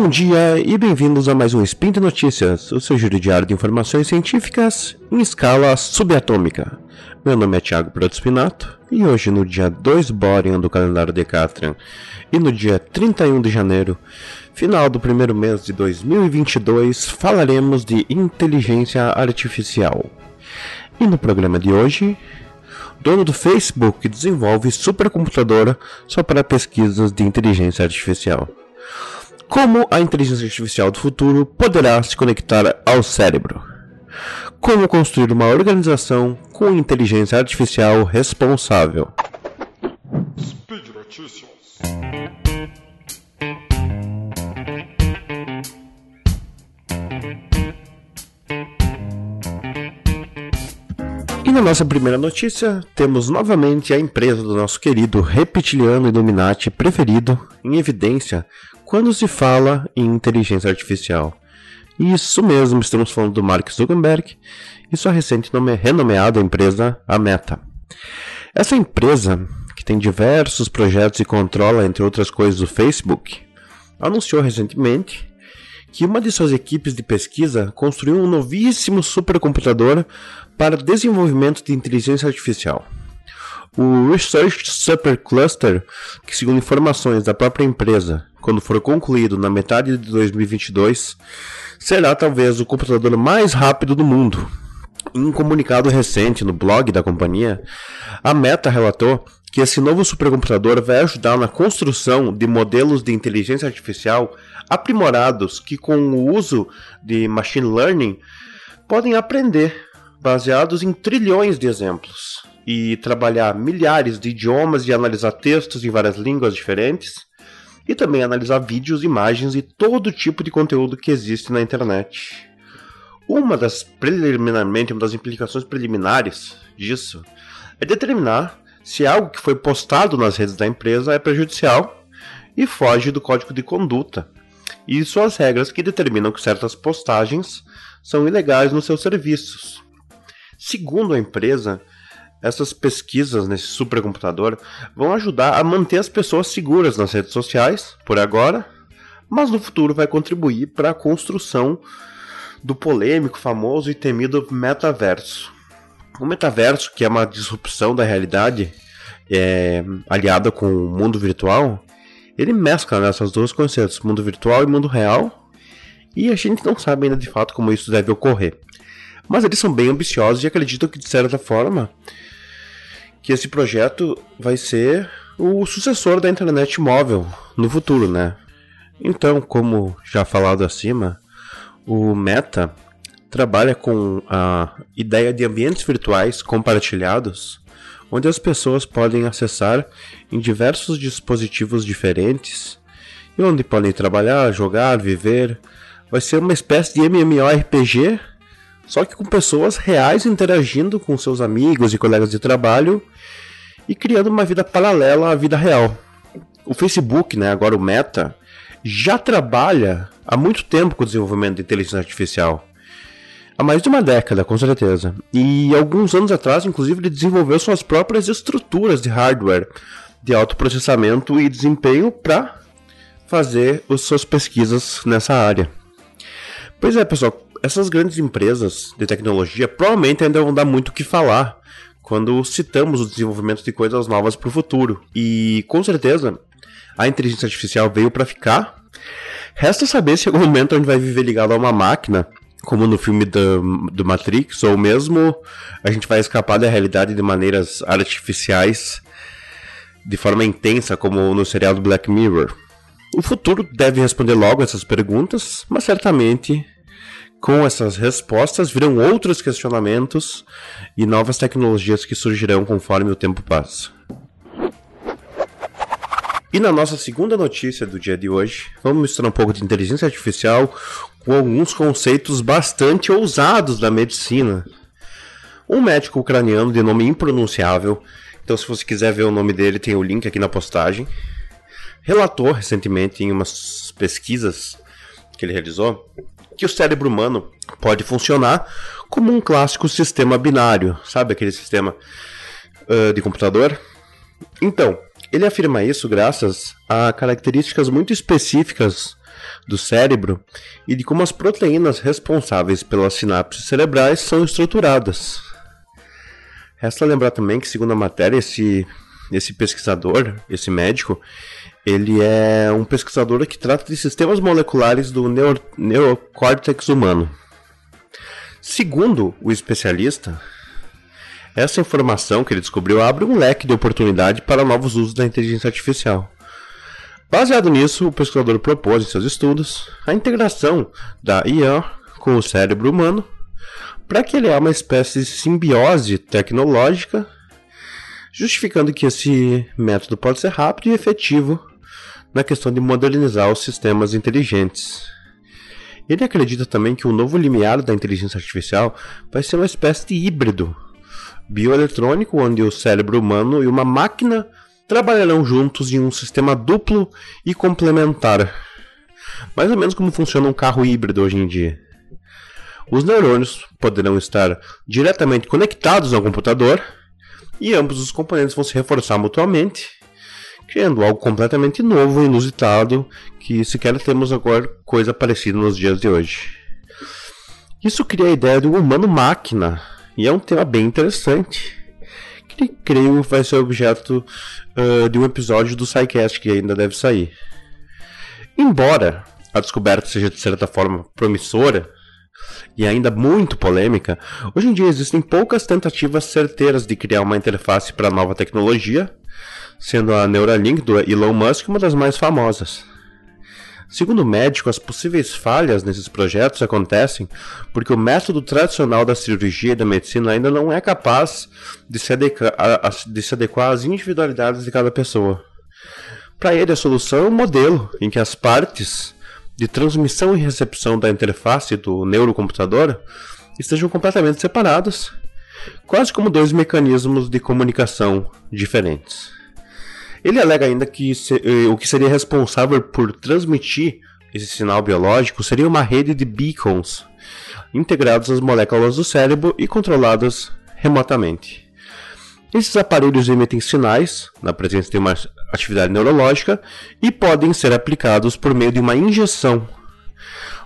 Bom dia e bem-vindos a mais um Spin de Notícias, o seu giro diário de informações científicas em escala subatômica. Meu nome é Thiago Protospinato e hoje, no dia 2 Borean do calendário Decatrian e no dia 31 de janeiro, final do primeiro mês de 2022, falaremos de inteligência artificial. E no programa de hoje, dono do Facebook desenvolve supercomputadora só para pesquisas de inteligência artificial. Como a inteligência artificial do futuro poderá se conectar ao cérebro? Como construir uma organização com inteligência artificial responsável? Speed Notícias. E na nossa primeira notícia, temos novamente a empresa do nosso querido reptiliano Illuminati preferido em evidência quando se fala em inteligência artificial. Isso mesmo, estamos falando do Mark Zuckerberg e sua recente nome renomeada empresa, a Meta. Essa empresa, que tem diversos projetos e controla, entre outras coisas, o Facebook, anunciou recentemente que uma de suas equipes de pesquisa construiu um novíssimo supercomputador para desenvolvimento de inteligência artificial. O Research Supercluster, que segundo informações da própria empresa, quando for concluído na metade de 2022, será talvez o computador mais rápido do mundo. Em um comunicado recente no blog da companhia, a Meta relatou que esse novo supercomputador vai ajudar na construção de modelos de inteligência artificial aprimorados que, com o uso de machine learning, podem aprender baseados em trilhões de exemplos e trabalhar milhares de idiomas e analisar textos em várias línguas diferentes e também analisar vídeos, imagens e todo tipo de conteúdo que existe na internet. Uma das preliminarmente uma das implicações preliminares disso é determinar se algo que foi postado nas redes da empresa é prejudicial e foge do código de conduta e suas regras que determinam que certas postagens são ilegais nos seus serviços. Segundo a empresa, essas pesquisas nesse supercomputador vão ajudar a manter as pessoas seguras nas redes sociais, por agora, mas no futuro vai contribuir para a construção do polêmico, famoso e temido metaverso. O metaverso, que é uma disrupção da realidade é, aliada com o mundo virtual, ele mescla né, essas duas conceitos, mundo virtual e mundo real, e a gente não sabe ainda de fato como isso deve ocorrer. Mas eles são bem ambiciosos e acreditam que, de certa forma, que esse projeto vai ser o sucessor da internet móvel no futuro, né? Então, como já falado acima, o Meta trabalha com a ideia de ambientes virtuais compartilhados, onde as pessoas podem acessar em diversos dispositivos diferentes e onde podem trabalhar, jogar, viver. Vai ser uma espécie de MMORPG só que com pessoas reais interagindo com seus amigos e colegas de trabalho e criando uma vida paralela à vida real. O Facebook, né, agora o Meta, já trabalha há muito tempo com o desenvolvimento de inteligência artificial. Há mais de uma década, com certeza. E alguns anos atrás, inclusive, ele desenvolveu suas próprias estruturas de hardware de alto processamento e desempenho para fazer as suas pesquisas nessa área. Pois é, pessoal, essas grandes empresas de tecnologia provavelmente ainda vão dar muito o que falar quando citamos o desenvolvimento de coisas novas para o futuro. E com certeza a inteligência artificial veio para ficar. Resta saber se algum momento a gente vai viver ligado a uma máquina, como no filme do, do Matrix, ou mesmo a gente vai escapar da realidade de maneiras artificiais de forma intensa, como no serial do Black Mirror. O futuro deve responder logo essas perguntas, mas certamente com essas respostas virão outros questionamentos e novas tecnologias que surgirão conforme o tempo passa. E na nossa segunda notícia do dia de hoje, vamos misturar um pouco de inteligência artificial com alguns conceitos bastante ousados da medicina. Um médico ucraniano de nome impronunciável, então se você quiser ver o nome dele, tem o link aqui na postagem, relatou recentemente em umas pesquisas que ele realizou que o cérebro humano pode funcionar como um clássico sistema binário, sabe aquele sistema uh, de computador? Então, ele afirma isso graças a características muito específicas do cérebro e de como as proteínas responsáveis pelas sinapses cerebrais são estruturadas. Resta lembrar também que, segundo a matéria, esse, esse pesquisador, esse médico, ele é um pesquisador que trata de sistemas moleculares do neuro, neocórtex humano. Segundo o especialista, essa informação que ele descobriu abre um leque de oportunidade para novos usos da inteligência artificial. Baseado nisso, o pesquisador propôs em seus estudos a integração da IA com o cérebro humano para criar uma espécie de simbiose tecnológica, justificando que esse método pode ser rápido e efetivo na questão de modernizar os sistemas inteligentes. Ele acredita também que o novo limiar da inteligência artificial vai ser uma espécie de híbrido bioeletrônico, onde o cérebro humano e uma máquina trabalharão juntos em um sistema duplo e complementar. Mais ou menos como funciona um carro híbrido hoje em dia. Os neurônios poderão estar diretamente conectados ao computador e ambos os componentes vão se reforçar mutuamente, criando algo completamente novo e inusitado que sequer temos agora coisa parecida nos dias de hoje. Isso cria a ideia de um humano-máquina, e é um tema bem interessante, que creio vai ser objeto uh, de um episódio do SciCast que ainda deve sair. Embora a descoberta seja de certa forma promissora, e ainda muito polêmica, hoje em dia existem poucas tentativas certeiras de criar uma interface para a nova tecnologia, sendo a Neuralink do Elon Musk uma das mais famosas. Segundo o médico, as possíveis falhas nesses projetos acontecem porque o método tradicional da cirurgia e da medicina ainda não é capaz de se adequar, de se adequar às individualidades de cada pessoa. Para ele, a solução é um modelo em que as partes de transmissão e recepção da interface do neurocomputador estejam completamente separadas, quase como dois mecanismos de comunicação diferentes. Ele alega ainda que se, eh, o que seria responsável por transmitir esse sinal biológico seria uma rede de beacons integrados às moléculas do cérebro e controladas remotamente. Esses aparelhos emitem sinais na presença de uma atividade neurológica e podem ser aplicados por meio de uma injeção.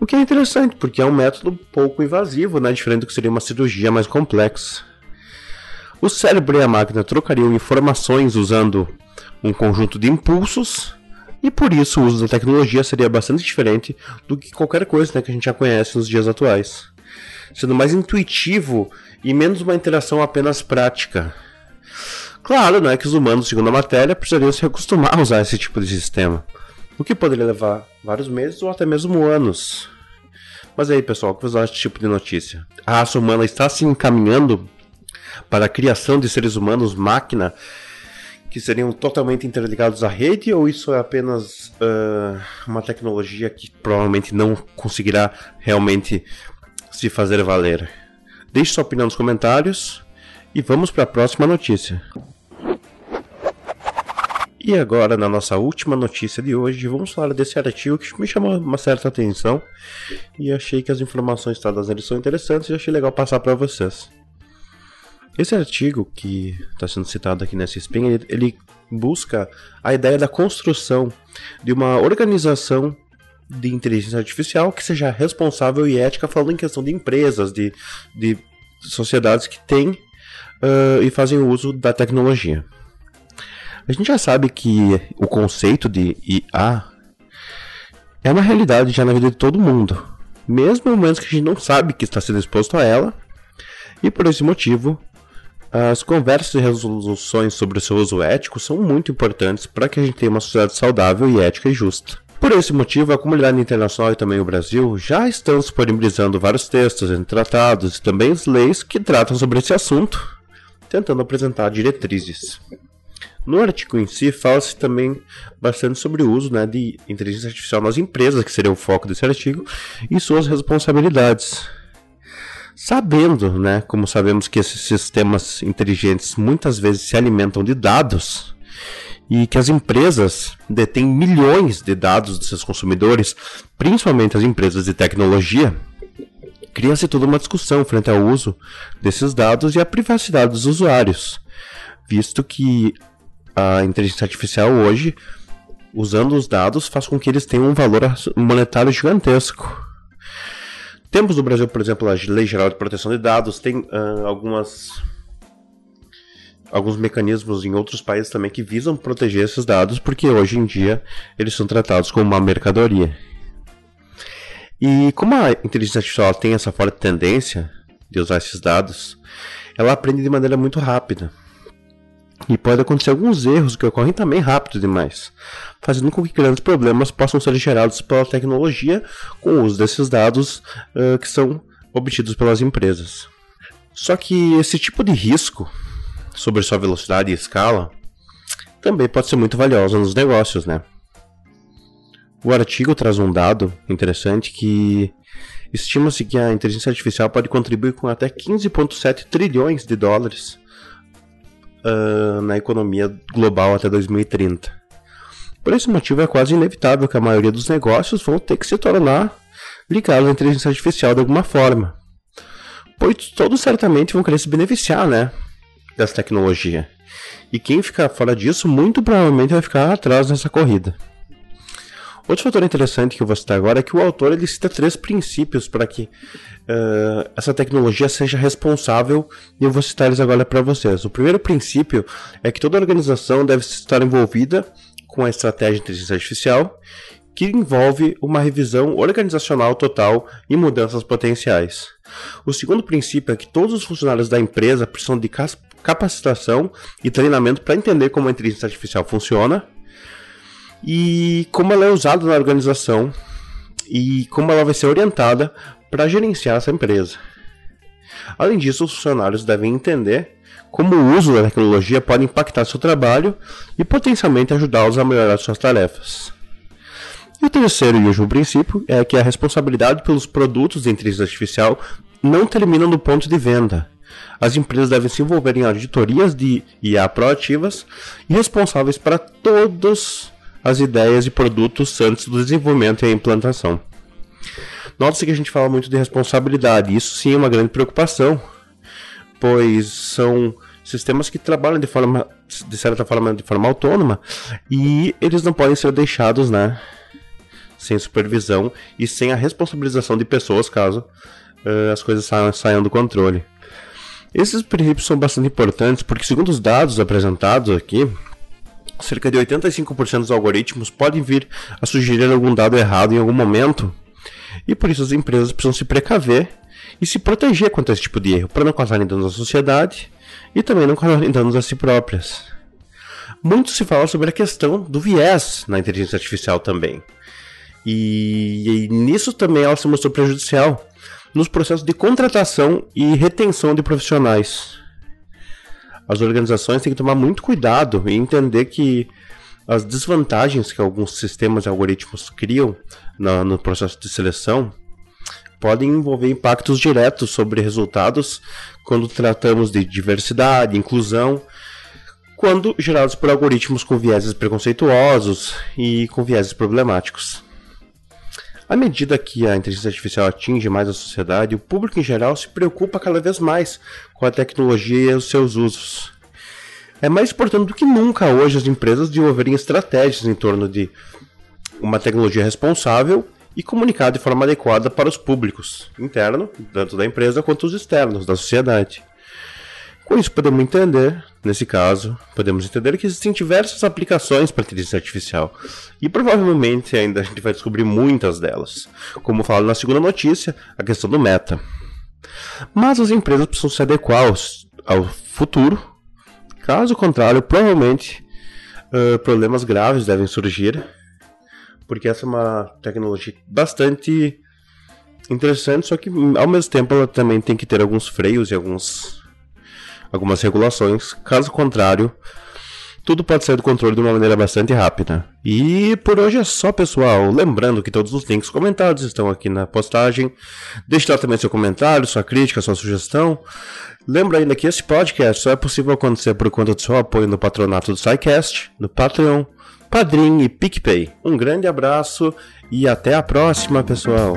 O que é interessante, porque é um método pouco invasivo, né? diferente do que seria uma cirurgia mais complexa. O cérebro e a máquina trocariam informações usando um conjunto de impulsos, e por isso o uso da tecnologia seria bastante diferente do que qualquer coisa né, que a gente já conhece nos dias atuais, sendo mais intuitivo e menos uma interação apenas prática. Claro, não é que os humanos, segundo a matéria, precisariam se acostumar a usar esse tipo de sistema, o que poderia levar vários meses ou até mesmo anos. Mas aí, pessoal, o que vocês acham desse tipo de notícia? A raça humana está se encaminhando para a criação de seres humanos máquina que seriam totalmente interligados à rede ou isso é apenas uh, uma tecnologia que provavelmente não conseguirá realmente se fazer valer? Deixe sua opinião nos comentários e vamos para a próxima notícia. E agora, na nossa última notícia de hoje, vamos falar desse artigo que me chamou uma certa atenção e achei que as informações todas nele são interessantes e achei legal passar para vocês. Esse artigo que está sendo citado aqui nessa spin, ele, ele busca a ideia da construção de uma organização de inteligência artificial que seja responsável e ética, falando em questão de empresas, de, de sociedades que têm uh, e fazem uso da tecnologia. A gente já sabe que o conceito de IA é uma realidade já na vida de todo mundo, mesmo em momentos que a gente não sabe que está sendo exposto a ela, e por esse motivo, as conversas e resoluções sobre o seu uso ético são muito importantes para que a gente tenha uma sociedade saudável e ética e justa. Por esse motivo, a comunidade internacional e também o Brasil já estão disponibilizando vários textos tratados e também leis que tratam sobre esse assunto, tentando apresentar diretrizes. No artigo em si, fala-se também bastante sobre o uso né, de inteligência artificial nas empresas, que seria o foco desse artigo, e suas responsabilidades. Sabendo, né, como sabemos que esses sistemas inteligentes muitas vezes se alimentam de dados, e que as empresas detêm milhões de dados dos seus consumidores, principalmente as empresas de tecnologia, cria-se toda uma discussão frente ao uso desses dados e à privacidade dos usuários, visto que a inteligência artificial hoje usando os dados faz com que eles tenham um valor monetário gigantesco. Temos no Brasil, por exemplo, a Lei Geral de Proteção de Dados, tem uh, algumas alguns mecanismos em outros países também que visam proteger esses dados, porque hoje em dia eles são tratados como uma mercadoria. E como a inteligência artificial tem essa forte tendência de usar esses dados, ela aprende de maneira muito rápida. E pode acontecer alguns erros que ocorrem também rápido demais, fazendo com que grandes problemas possam ser gerados pela tecnologia com o uso desses dados uh, que são obtidos pelas empresas. Só que esse tipo de risco sobre sua velocidade e escala também pode ser muito valioso nos negócios, né? O artigo traz um dado interessante que estima-se que a inteligência artificial pode contribuir com até 15,7 trilhões de dólares uh, na economia global até 2030. Por esse motivo, é quase inevitável que a maioria dos negócios vão ter que se tornar ligados à inteligência artificial de alguma forma. Pois todos certamente vão querer se beneficiar, né? Dessa tecnologia. E quem ficar fora disso, muito provavelmente vai ficar atrás nessa corrida. Outro fator interessante que eu vou citar agora é que o autor ele cita três princípios para que uh, essa tecnologia seja responsável e eu vou citar eles agora para vocês. O primeiro princípio é que toda organização deve estar envolvida com a estratégia de inteligência artificial que envolve uma revisão organizacional total e mudanças potenciais. O segundo princípio é que todos os funcionários da empresa precisam de capacitação e treinamento para entender como a inteligência artificial funciona e como ela é usada na organização e como ela vai ser orientada para gerenciar essa empresa. Além disso, os funcionários devem entender como o uso da tecnologia pode impactar seu trabalho e potencialmente ajudá-los a melhorar suas tarefas. E o terceiro e último princípio é que a responsabilidade pelos produtos de inteligência artificial não termina no ponto de venda. As empresas devem se envolver em auditorias de IA proativas e responsáveis para todos as ideias e produtos antes do desenvolvimento e a implantação. Nota-se que a gente fala muito de responsabilidade, isso sim é uma grande preocupação, pois são sistemas que trabalham de forma, de certa forma, de forma autônoma e eles não podem ser deixados, né, sem supervisão e sem a responsabilização de pessoas caso uh, as coisas saiam, saiam do controle. Esses princípios são bastante importantes porque, segundo os dados apresentados aqui, cerca de 85% dos algoritmos podem vir a sugerir algum dado errado em algum momento, e por isso as empresas precisam se precaver e se proteger contra esse tipo de erro, para não causarem danos à sociedade e também não causarem danos a si próprias. Muito se fala sobre a questão do viés na inteligência artificial também. E, e nisso também ela se mostrou prejudicial nos processos de contratação e retenção de profissionais as organizações têm que tomar muito cuidado e entender que as desvantagens que alguns sistemas e algoritmos criam no, no processo de seleção podem envolver impactos diretos sobre resultados quando tratamos de diversidade, inclusão, quando gerados por algoritmos com vieses preconceituosos e com vieses problemáticos. À medida que a inteligência artificial atinge mais a sociedade, o público em geral se preocupa cada vez mais com a tecnologia e os seus usos. É mais importante do que nunca hoje as empresas desenvolverem estratégias em torno de uma tecnologia responsável e comunicada de forma adequada para os públicos, interno, tanto da empresa quanto os externos, da sociedade. Com isso, podemos entender, nesse caso, podemos entender que existem diversas aplicações para inteligência artificial e provavelmente ainda a gente vai descobrir muitas delas. Como falo na segunda notícia, a questão do meta. Mas as empresas precisam se adequar ao futuro, caso contrário, provavelmente uh, problemas graves devem surgir, porque essa é uma tecnologia bastante interessante, só que ao mesmo tempo ela também tem que ter alguns freios e alguns algumas regulações. Caso contrário, tudo pode sair do controle de uma maneira bastante rápida. E por hoje é só, pessoal. Lembrando que todos os links comentados estão aqui na postagem. Deixe lá também seu comentário, sua crítica, sua sugestão. Lembra ainda que esse podcast só é possível acontecer por conta do seu apoio no patronato do SciCast, no Patreon, Padrim e PicPay. Um grande abraço e até a próxima, pessoal!